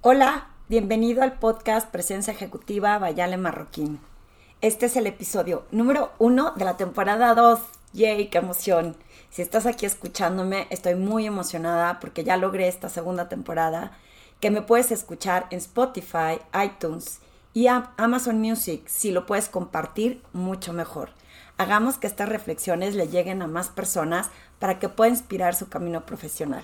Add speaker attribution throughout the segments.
Speaker 1: Hola, bienvenido al podcast Presencia Ejecutiva Bayale Marroquín. Este es el episodio número uno de la temporada 2. ¡Yay! ¡Qué emoción! Si estás aquí escuchándome, estoy muy emocionada porque ya logré esta segunda temporada que me puedes escuchar en Spotify, iTunes y Amazon Music. Si lo puedes compartir, mucho mejor. Hagamos que estas reflexiones le lleguen a más personas para que pueda inspirar su camino profesional.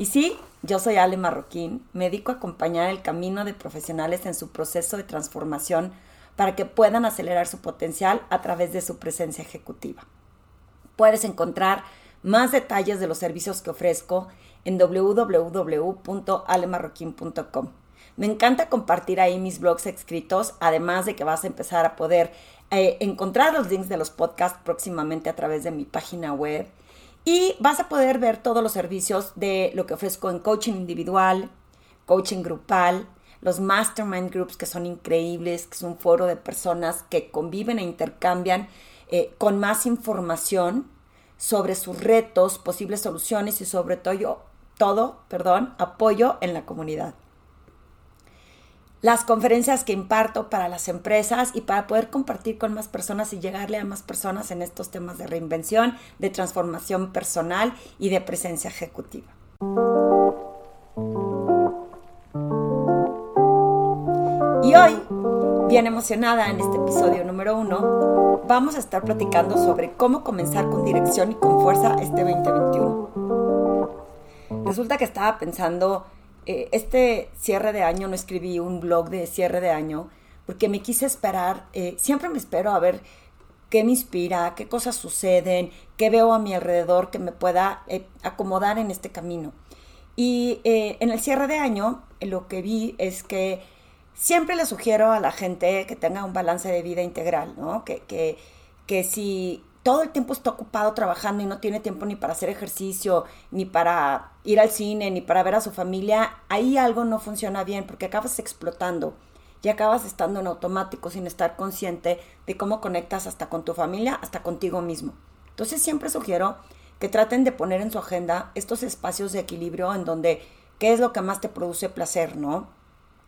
Speaker 1: Y sí, yo soy Ale Marroquín, me dedico a acompañar el camino de profesionales en su proceso de transformación para que puedan acelerar su potencial a través de su presencia ejecutiva. Puedes encontrar más detalles de los servicios que ofrezco en www.alemarroquín.com. Me encanta compartir ahí mis blogs escritos, además de que vas a empezar a poder eh, encontrar los links de los podcasts próximamente a través de mi página web. Y vas a poder ver todos los servicios de lo que ofrezco en coaching individual, coaching grupal, los mastermind groups que son increíbles, que es un foro de personas que conviven e intercambian eh, con más información sobre sus retos, posibles soluciones y sobre todo, todo perdón, apoyo en la comunidad. Las conferencias que imparto para las empresas y para poder compartir con más personas y llegarle a más personas en estos temas de reinvención, de transformación personal y de presencia ejecutiva. Y hoy, bien emocionada en este episodio número uno, vamos a estar platicando sobre cómo comenzar con dirección y con fuerza este 2021. Resulta que estaba pensando, eh, este cierre de año no escribí un blog de cierre de año porque me quise esperar, eh, siempre me espero a ver qué me inspira, qué cosas suceden, qué veo a mi alrededor que me pueda eh, acomodar en este camino. Y en el cierre de año lo que vi es que siempre le sugiero a la gente que tenga un balance de vida integral, ¿no? Que, que, que si todo el tiempo está ocupado trabajando y no tiene tiempo ni para hacer ejercicio, ni para ir al cine, ni para ver a su familia, ahí algo no funciona bien porque acabas explotando y acabas estando en automático sin estar consciente de cómo conectas hasta con tu familia, hasta contigo mismo. Entonces siempre sugiero que traten de poner en su agenda estos espacios de equilibrio en donde qué es lo que más te produce placer, ¿no?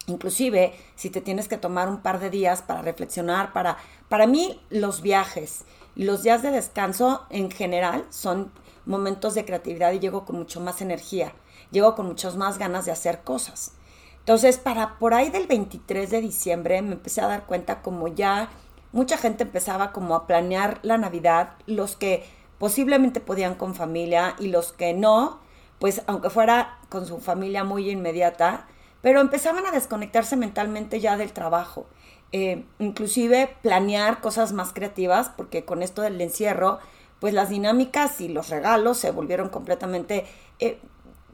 Speaker 1: Inclusive, si te tienes que tomar un par de días para reflexionar, para, para mí los viajes, los días de descanso en general son momentos de creatividad y llego con mucho más energía, llego con muchas más ganas de hacer cosas. Entonces, para por ahí del 23 de diciembre me empecé a dar cuenta como ya mucha gente empezaba como a planear la Navidad, los que posiblemente podían con familia y los que no, pues aunque fuera con su familia muy inmediata, pero empezaban a desconectarse mentalmente ya del trabajo. Eh, inclusive planear cosas más creativas, porque con esto del encierro, pues las dinámicas y los regalos se volvieron completamente eh,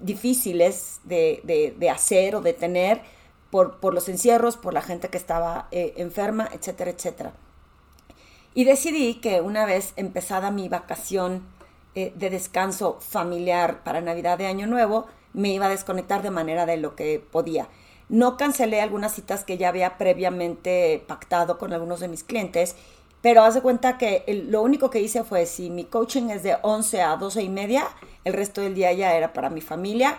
Speaker 1: difíciles de, hacer o de tener por, por, los encierros, por la gente que estaba eh, enferma, etcétera, etcétera. Y decidí que una vez empezada mi vacación de descanso familiar para Navidad de Año Nuevo, me iba a desconectar de manera de lo que podía. No cancelé algunas citas que ya había previamente pactado con algunos de mis clientes, pero haz de cuenta que lo único que hice fue, si mi coaching es de 11 a 12 y media, el resto del día ya era para mi familia.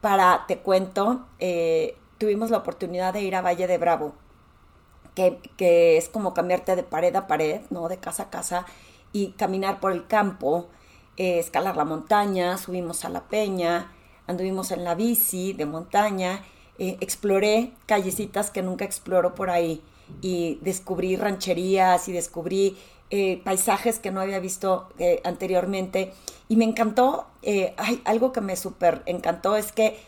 Speaker 1: Para, te cuento, eh, tuvimos la oportunidad de ir a Valle de Bravo, que, que, es como cambiarte de pared a pared, ¿no? De casa a casa, y caminar por el campo, eh, escalar la montaña, subimos a la peña, anduvimos en la bici de montaña, eh, exploré callecitas que nunca exploro por ahí y descubrí rancherías y descubrí eh, paisajes que no había visto eh, anteriormente y me encantó, hay, algo que me súper encantó es que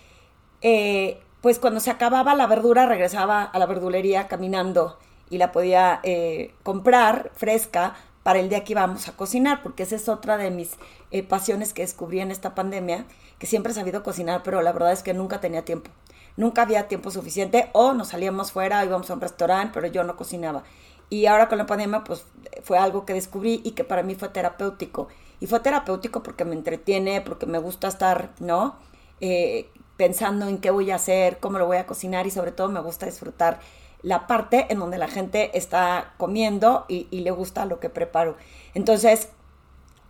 Speaker 1: pues cuando se acababa la verdura regresaba a la verdulería caminando y la podía comprar fresca para el día que íbamos a cocinar, porque esa es otra de mis pasiones que descubrí en esta pandemia, que siempre he sabido cocinar, pero la verdad es que nunca tenía tiempo. Nunca había tiempo suficiente o nos salíamos fuera, íbamos a un restaurante, pero yo no cocinaba. Y ahora con la pandemia, pues fue algo que descubrí y que para mí fue terapéutico. Y fue terapéutico porque me entretiene, porque me gusta estar, ¿no? Eh, pensando en qué voy a hacer, cómo lo voy a cocinar y sobre todo me gusta disfrutar la parte en donde la gente está comiendo y, y le gusta lo que preparo. Entonces,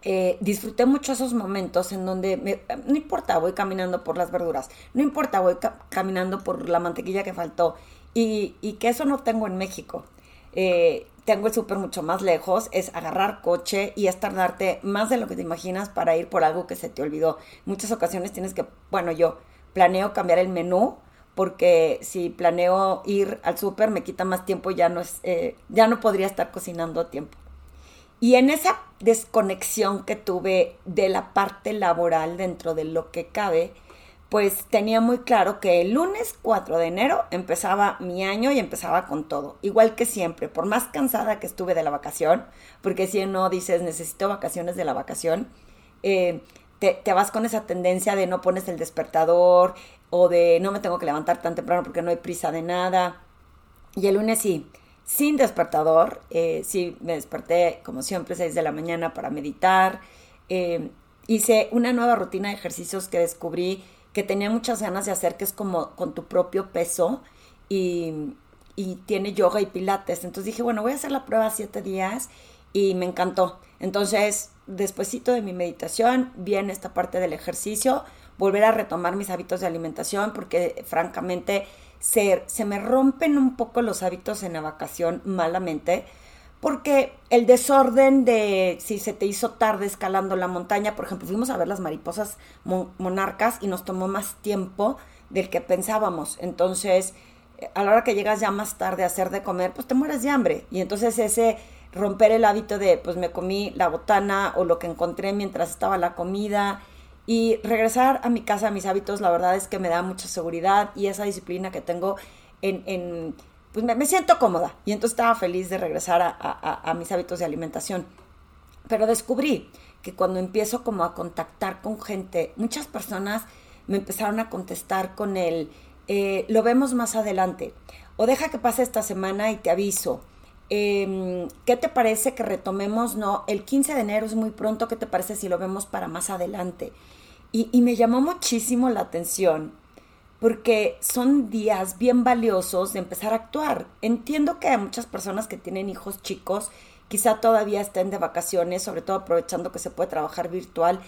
Speaker 1: eh, disfruté mucho esos momentos en donde no importa, voy caminando por las verduras, no importa, voy caminando por la mantequilla que faltó y, que eso no tengo en México. Eh, tengo el súper mucho más lejos, es agarrar coche y es tardarte más de lo que te imaginas para ir por algo que se te olvidó. muchas ocasiones tienes que, bueno, yo planeo cambiar el menú porque si planeo ir al súper me quita más tiempo, ya no, es, eh, ya no podría estar cocinando a tiempo. Y en esa desconexión que tuve de la parte laboral dentro de lo que cabe, pues tenía muy claro que el lunes 4 de enero empezaba mi año y empezaba con todo, igual que siempre, por más cansada que estuve de la vacación, porque si no dices necesito vacaciones de la vacación, eh, te, te, vas con esa tendencia de no pones el despertador o de no me tengo que levantar tan temprano porque no hay prisa de nada. Y el lunes sí, sin despertador, eh, sí me desperté como siempre 6 de la mañana para meditar. Eh, hice una nueva rutina de ejercicios que descubrí que tenía muchas ganas de hacer, que es como con tu propio peso y, y tiene yoga y pilates. Entonces dije, bueno, voy a hacer la prueba siete días y me encantó. Entonces, despuesito de mi meditación, viene esta parte del ejercicio, volver a retomar mis hábitos de alimentación, porque francamente se, se me rompen un poco los hábitos en la vacación malamente porque el desorden de si se te hizo tarde escalando la montaña, por ejemplo, fuimos a ver las mariposas monarcas y nos tomó más tiempo del que pensábamos. Entonces, a la hora que llegas ya más tarde a hacer de comer, pues te mueres de hambre. Y entonces ese romper el hábito de, pues me comí la botana o lo que encontré mientras estaba la comida y regresar a mi casa, a mis hábitos, la verdad es que me da mucha seguridad y esa disciplina que tengo en, en pues me, siento cómoda. Y entonces estaba feliz de regresar a, mis hábitos de alimentación. Pero descubrí que cuando empiezo como a contactar con gente, muchas personas me empezaron a contestar con el, eh, lo vemos más adelante. O deja que pase esta semana y te aviso. Em, ¿Qué te parece que retomemos? No, el 15 de enero es muy pronto. ¿Qué te parece si lo vemos para más adelante? Y, y me llamó muchísimo la atención porque son días bien valiosos de empezar a actuar. Entiendo que hay muchas personas que tienen hijos chicos, quizá todavía estén de vacaciones, sobre todo aprovechando que se puede trabajar virtual,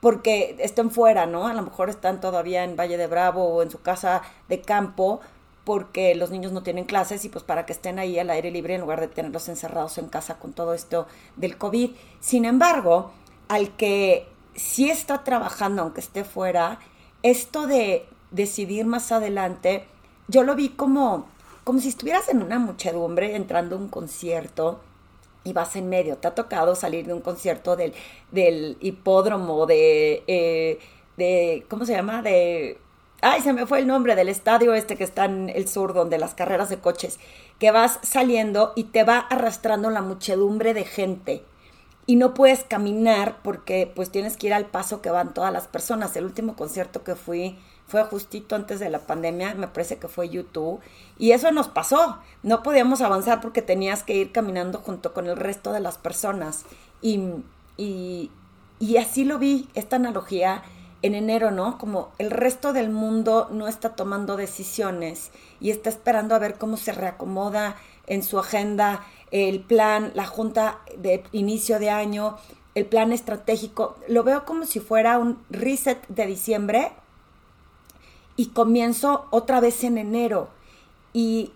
Speaker 1: porque estén fuera, ¿no? A lo mejor están todavía en Valle de Bravo o en su casa de campo, porque los niños no tienen clases y pues para que estén ahí al aire libre en lugar de tenerlos encerrados en casa con todo esto del COVID. Sin embargo, al que sí está trabajando, aunque esté fuera, esto de decidir más adelante, yo lo vi como, como si estuvieras en una muchedumbre entrando a un concierto y vas en medio. Te ha tocado salir de un concierto del, del hipódromo, de, eh, de, ¿cómo se llama? De, ay, se me fue el nombre del estadio este que está en el sur, donde las carreras de coches, que vas saliendo y te va arrastrando la muchedumbre de gente. Y no puedes caminar porque pues tienes que ir al paso que van todas las personas. El último concierto que fui fue justito antes de la pandemia, me parece que fue YouTube, y eso nos pasó, no podíamos avanzar porque tenías que ir caminando junto con el resto de las personas. Y, y, y así lo vi, esta analogía en enero, ¿no? Como el resto del mundo no está tomando decisiones y está esperando a ver cómo se reacomoda en su agenda el plan, la junta de inicio de año, el plan estratégico. Lo veo como si fuera un reset de diciembre y comienzo otra vez en enero. Y,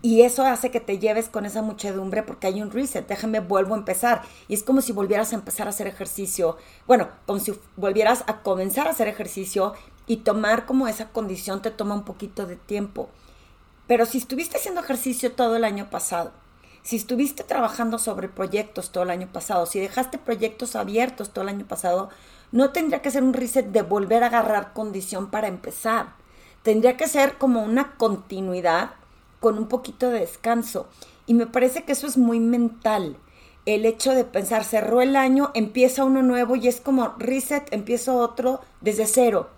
Speaker 1: y eso hace que te lleves con esa muchedumbre porque hay un reset, déjame vuelvo a empezar. Y es como si volvieras a empezar a hacer ejercicio. Bueno, como si volvieras a comenzar a hacer ejercicio y tomar como esa condición te toma un poquito de tiempo. Pero si estuviste haciendo ejercicio todo el año pasado, si estuviste trabajando sobre proyectos todo el año pasado, si dejaste proyectos abiertos todo el año pasado, no tendría que ser un reset de volver a agarrar condición para empezar. Tendría que ser como una continuidad con un poquito de descanso. Y me parece que eso es muy mental. El hecho de pensar, cerró el año, empieza uno nuevo y es como reset, empiezo otro desde cero.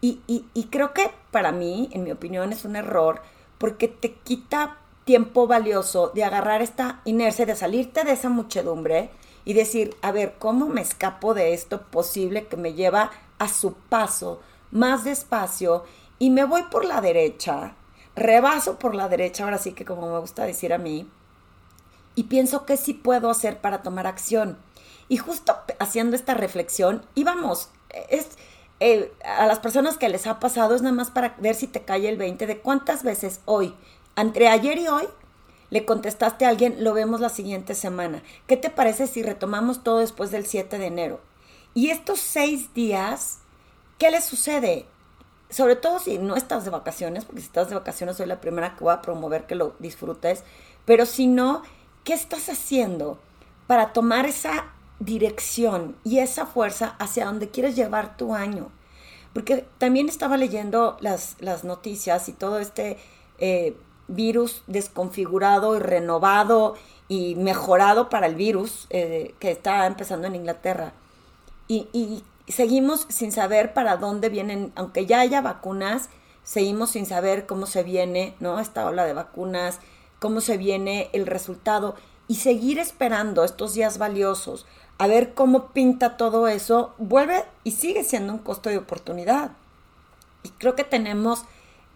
Speaker 1: Y, y creo que para mí, en mi opinión, es un error porque te quita tiempo valioso de agarrar esta inercia, de salirte de esa muchedumbre y decir, a ver, ¿cómo me escapo de esto posible que me lleva a su paso más despacio y me voy por la derecha, rebaso por la derecha, ahora sí que como me gusta decir a mí, y pienso qué sí puedo hacer para tomar acción. Y justo haciendo esta reflexión, íbamos, es, eh, a las personas que les ha pasado, es nada más para ver si te cae el 20 de cuántas veces hoy, entre ayer y hoy, le contestaste a alguien, lo vemos la siguiente semana. ¿Qué te parece si retomamos todo después del 7 de enero? Y estos seis días, ¿qué les sucede? Sobre todo si no estás de vacaciones, porque si estás de vacaciones soy la primera que voy a promover que lo disfrutes, pero si no, ¿qué estás haciendo para tomar esa dirección y esa fuerza hacia donde quieres llevar tu año? Porque también estaba leyendo las, las noticias y todo este... Eh, virus desconfigurado y renovado y mejorado para el virus eh, que está empezando en Inglaterra. Y, seguimos sin saber para dónde vienen, aunque ya haya vacunas, seguimos sin saber cómo se viene, ¿no? Esta ola de vacunas, cómo se viene el resultado y seguir esperando estos días valiosos a ver cómo pinta todo eso, vuelve y sigue siendo un costo de oportunidad. Y creo que tenemos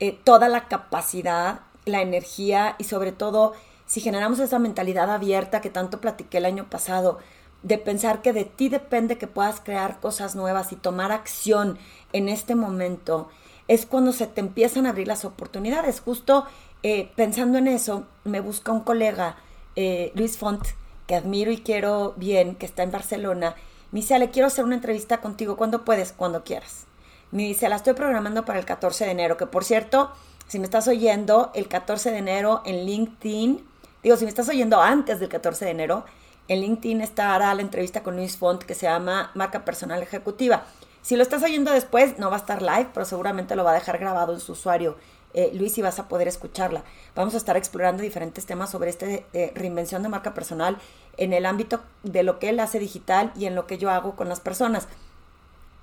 Speaker 1: eh, toda la capacidad la energía y sobre todo si generamos esa mentalidad abierta que tanto platiqué el año pasado, de pensar que de ti depende que puedas crear cosas nuevas y tomar acción en este momento, es cuando se te empiezan a abrir las oportunidades. Justo eh, pensando en eso, me busca un colega, eh, Luis Font, que admiro y quiero bien, que está en Barcelona. Me dice, le quiero hacer una entrevista contigo. cuando puedes? Cuando quieras. Me dice, la estoy programando para el 14 de enero, que por cierto, si me estás oyendo el 14 de enero en LinkedIn, digo, si me estás oyendo antes del 14 de enero, en LinkedIn estará la entrevista con Luis Font que se llama Marca Personal Ejecutiva. Si lo estás oyendo después, no va a estar live, pero seguramente lo va a dejar grabado en su usuario. Eh, Luis, y vas a poder escucharla. Vamos a estar explorando diferentes temas sobre este de, reinvención de marca personal en el ámbito de lo que él hace digital y en lo que yo hago con las personas.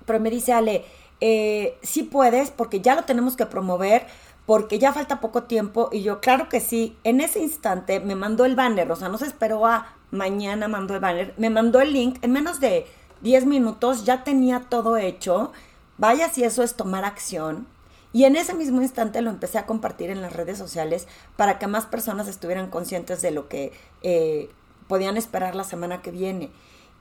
Speaker 1: Pero me dice Ale, eh, sí puedes, porque ya lo tenemos que promover, porque ya falta poco tiempo y yo, claro que sí, en ese instante me mandó el banner, o sea, no se esperó a mañana mandó el banner, me mandó el link, en menos de 10 minutos ya tenía todo hecho, vaya si eso es tomar acción. Y en ese mismo instante lo empecé a compartir en las redes sociales para que más personas estuvieran conscientes de lo que eh, podían esperar la semana que viene.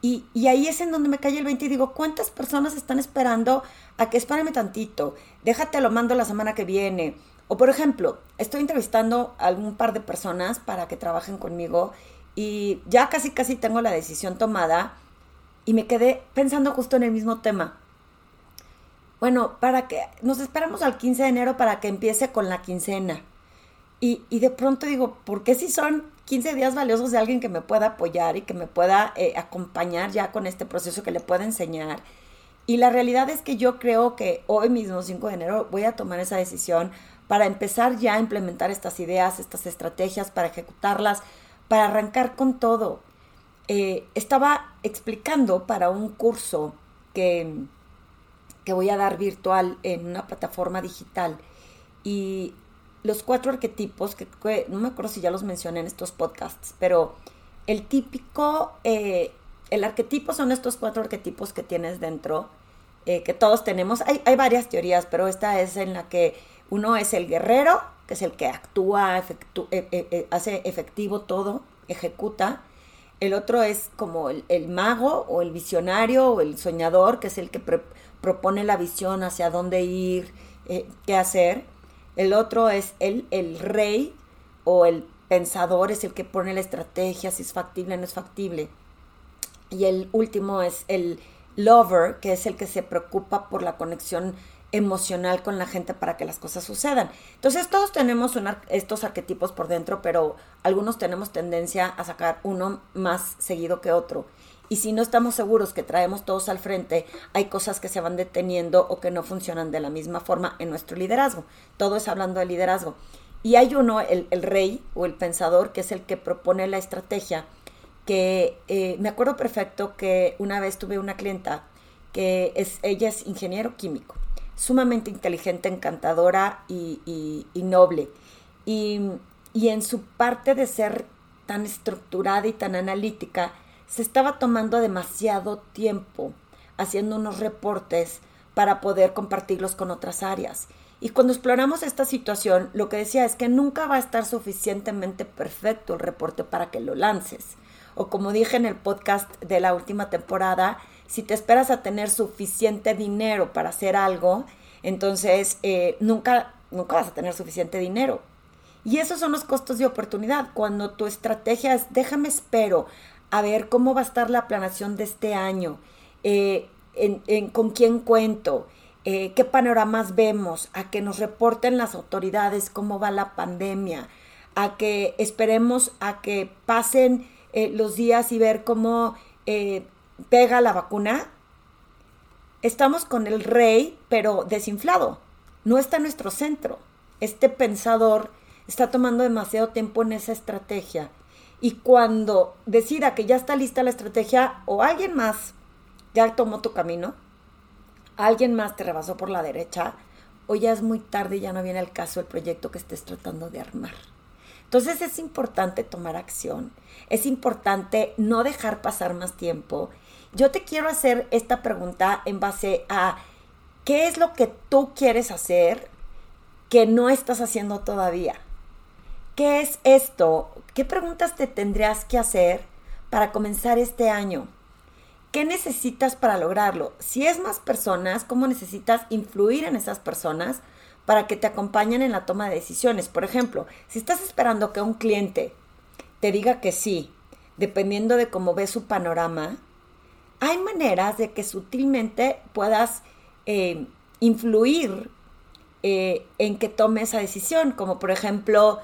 Speaker 1: Y, ahí es en donde me cae el 20 y digo, ¿cuántas personas están esperando a que espérame tantito? Déjate, lo mando la semana que viene o por ejemplo, estoy entrevistando a algún par de personas para que trabajen conmigo y ya casi casi tengo la decisión tomada y me quedé pensando justo en el mismo tema. Bueno, para que nos esperamos al 15 de enero para que empiece con la quincena. Y, de pronto digo, ¿por qué si son 15 días valiosos de alguien que me pueda apoyar y que me pueda eh, acompañar ya con este proceso que le pueda enseñar? Y la realidad es que yo creo que hoy mismo, 5 de enero, voy a tomar esa decisión para empezar ya a implementar estas ideas, estas estrategias, para ejecutarlas, para arrancar con todo. Eh, estaba explicando para un curso que, que voy a dar virtual en una plataforma digital y los cuatro arquetipos, que, no me acuerdo si ya los mencioné en estos podcasts, pero el típico, eh, el arquetipo son estos cuatro arquetipos que tienes dentro, eh, que todos tenemos. Hay, hay, varias teorías, pero esta es en la que uno es el guerrero, es el que actúa, eh, eh, eh, hace efectivo todo, ejecuta. El otro es como el, mago o el visionario o el soñador, que es el que propone la visión hacia dónde ir, qué hacer. El otro es el, el rey o el pensador, es el que pone la estrategia, si es factible o no es factible. Y el último es el lover, que es el que se preocupa por la conexión emocional con la gente para que las cosas sucedan. Entonces todos tenemos estos arquetipos por dentro, pero algunos tenemos tendencia a sacar uno más seguido que otro. Y si no estamos seguros que traemos todos al frente, hay cosas que se van deteniendo o que no funcionan de la misma forma en nuestro liderazgo. Todo es hablando de liderazgo. Y hay uno, el, rey o el pensador, que es el que propone la estrategia, que eh, me acuerdo perfecto que una vez tuve una clienta que es, ella es ingeniero químico sumamente inteligente, encantadora y, noble. Y, en su parte de ser tan estructurada y tan analítica, se estaba tomando demasiado tiempo haciendo unos reportes para poder compartirlos con otras áreas. Y cuando exploramos esta situación, lo que decía es que nunca va a estar suficientemente perfecto el reporte para que lo lances. O como dije en el podcast de la última temporada, si te esperas a tener suficiente dinero para hacer algo, entonces eh, nunca, nunca vas a tener suficiente dinero. Y esos son los costos de oportunidad. Cuando tu estrategia es, déjame espero a ver cómo va a estar la planación de este año, eh, con quién cuento, eh, qué panoramas vemos, a que nos reporten las autoridades cómo va la pandemia, a que esperemos a que pasen los días y ver cómo pega la vacuna. Estamos con el rey, pero desinflado. No está en nuestro centro. Este pensador está tomando demasiado tiempo en esa estrategia. Y cuando decida que ya está lista la estrategia o alguien más ya tomó tu camino, alguien más te rebasó por la derecha o ya es muy tarde y ya no viene el caso el proyecto que estés tratando de armar. Entonces es importante tomar acción, es importante no dejar pasar más tiempo. Yo te quiero hacer esta pregunta en base a qué es lo que tú quieres hacer que no estás haciendo todavía. ¿Qué es esto? ¿Qué preguntas te tendrías que hacer para comenzar este año? ¿Qué necesitas para lograrlo? Si es más personas, ¿cómo necesitas influir en esas personas para que te acompañen en la toma de decisiones? Por ejemplo, si estás esperando que un cliente te diga que sí, dependiendo de cómo ve su panorama, hay maneras de que sutilmente puedas eh, influir eh, en que tome esa decisión, como por ejemplo,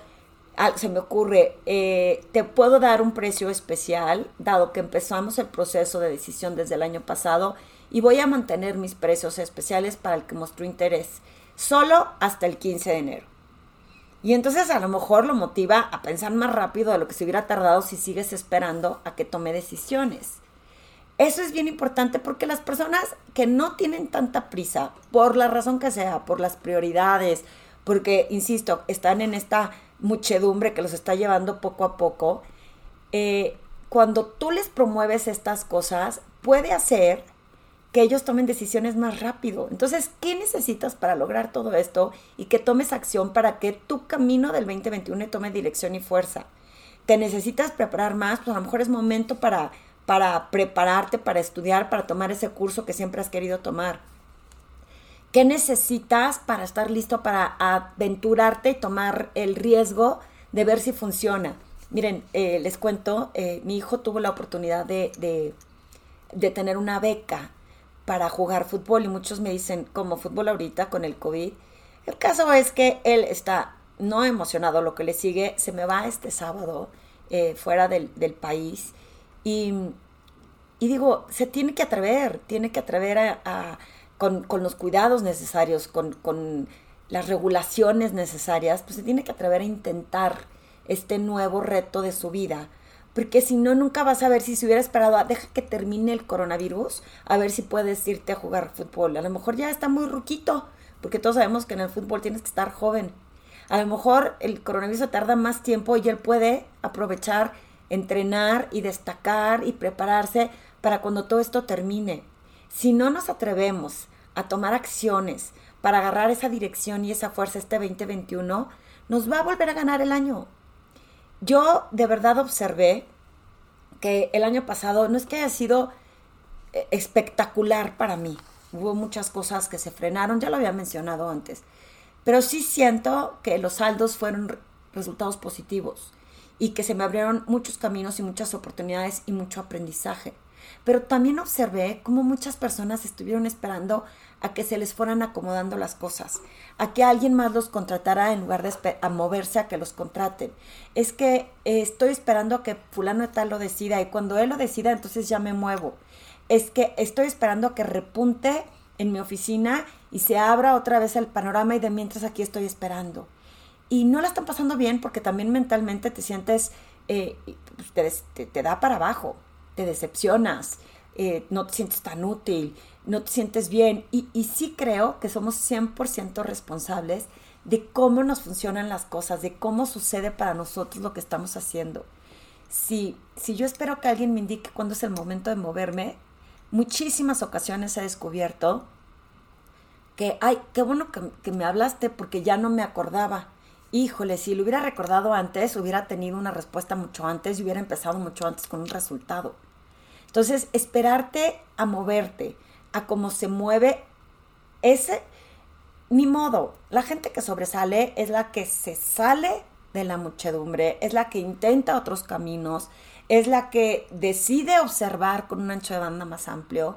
Speaker 1: se me ocurre, eh, te puedo dar un precio especial, dado que empezamos el proceso de decisión desde el año pasado, y voy a mantener mis precios especiales para el que mostró interés, solo hasta el 15 de enero. Y entonces a lo mejor lo motiva a pensar más rápido de lo que se hubiera tardado si sigues esperando a que tome decisiones. Eso es bien importante porque las personas que no tienen tanta prisa, por la razón que sea, por las prioridades, porque, insisto, están en esta muchedumbre que los está llevando poco a poco, eh, cuando tú les promueves estas cosas, puede hacer que ellos tomen decisiones más rápido. Entonces, ¿qué necesitas para lograr todo esto y que tomes acción para que tu camino del 2021 tome dirección y fuerza? ¿Te necesitas preparar más? Pues a lo mejor es momento para, para prepararte, para estudiar, para tomar ese curso que siempre has querido tomar. ¿Qué necesitas para estar listo para aventurarte y tomar el riesgo de ver si funciona? Miren, eh, les cuento, eh, mi hijo tuvo la oportunidad de, de, tener una beca para jugar fútbol y muchos me dicen, como fútbol ahorita con el COVID. El caso es que él está no emocionado, lo que le sigue, se me va este sábado eh, fuera del, país y, y, digo, se tiene que atrever, tiene que atrever a con, los cuidados necesarios, con, las regulaciones necesarias, pues se tiene que atrever a intentar este nuevo reto de su vida. Porque si no, nunca vas a ver si se hubiera esperado, a, deja que termine el coronavirus, a ver si puedes irte a jugar fútbol. A lo mejor ya está muy ruquito, porque todos sabemos que en el fútbol tienes que estar joven. A lo mejor el coronavirus tarda más tiempo y él puede aprovechar, entrenar y destacar y prepararse para cuando todo esto termine. Si no nos atrevemos a tomar acciones para agarrar esa dirección y esa fuerza este 2021, nos va a volver a ganar el año. Yo de verdad observé que el año pasado no es que haya sido eh, espectacular para mí. Hubo muchas cosas que se frenaron, ya lo había mencionado antes. Pero sí siento que los saldos fueron resultados positivos y que se me abrieron muchos caminos y muchas oportunidades y mucho aprendizaje. Pero también observé cómo muchas personas estuvieron esperando a que se les fueran acomodando las cosas, a que alguien más los contratara en lugar de a moverse a que los contraten. Es que eh, estoy esperando a que fulano lo decida y cuando él lo decida entonces ya me muevo. Es que estoy esperando a que repunte en mi oficina y se abra otra vez el panorama y de mientras aquí estoy esperando. Y no la están pasando bien porque también mentalmente te sientes, eh, pues, te da para abajo te decepcionas, eh, no te sientes tan útil, no te sientes bien. Y, y sí creo que somos 100% responsables de cómo nos funcionan las cosas, de cómo sucede para nosotros lo que estamos haciendo. Si, si yo espero que alguien me indique cuándo es el momento de moverme, muchísimas ocasiones he descubierto que, ay, qué bueno que, que me hablaste porque ya no me acordaba. híjole, si lo hubiera recordado antes, hubiera tenido una respuesta mucho antes y hubiera empezado mucho antes con un resultado. Entonces, esperarte a moverte, a cómo se mueve ese, ni modo. La gente que sobresale es la que se sale de la muchedumbre, es la que intenta otros caminos, es la que decide observar con un ancho de banda más amplio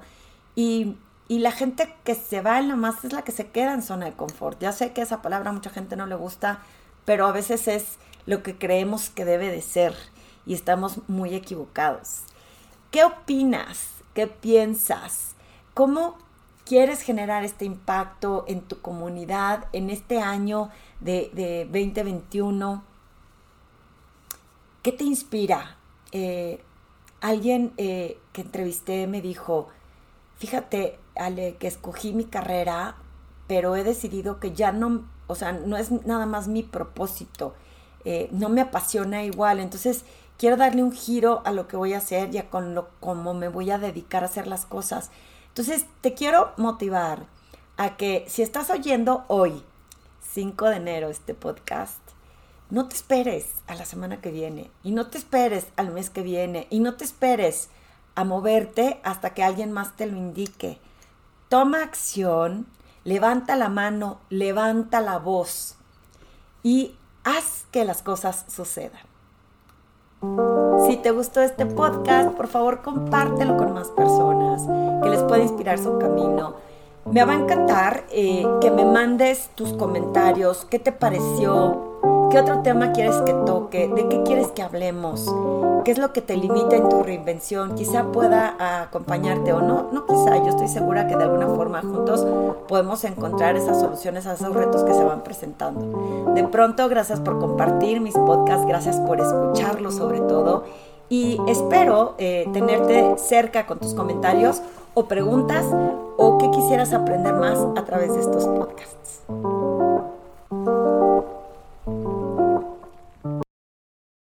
Speaker 1: y, y la gente que se va en la más es la que se queda en zona de confort. Ya sé que esa palabra a mucha gente no le gusta, pero a veces es lo que creemos que debe de ser y estamos muy equivocados. ¿Qué opinas? ¿Qué piensas? ¿Cómo quieres generar este impacto en tu comunidad en este año de, 2021? ¿Qué te inspira? Eh, alguien eh, que entrevisté me dijo, fíjate, Ale, que escogí mi carrera, pero he decidido que ya no, o sea, no es nada más mi propósito, eh, no me apasiona igual, entonces quiero darle un giro a lo que voy a hacer ya con lo como me voy a dedicar a hacer las cosas. Entonces, te quiero motivar a que si estás oyendo hoy, 5 de enero, este podcast, no te esperes a la semana que viene y no te esperes al mes que viene y no te esperes a moverte hasta que alguien más te lo indique. Toma acción, levanta la mano, levanta la voz y haz que las cosas sucedan. Si te gustó este podcast, por favor compártelo con más personas que les pueda inspirar su camino. Me va a encantar eh, que me mandes tus comentarios, qué te pareció, ¿Qué otro tema quieres que toque? ¿De qué quieres que hablemos? ¿Qué es lo que te limita en tu reinvención? Quizá pueda acompañarte o no, no quizá, yo estoy segura que de alguna forma juntos podemos encontrar esas soluciones a esos retos que se van presentando. De pronto, gracias por compartir mis podcasts, gracias por escucharlos sobre todo y espero eh, tenerte cerca con tus comentarios o preguntas o qué quisieras aprender más a través de estos podcasts.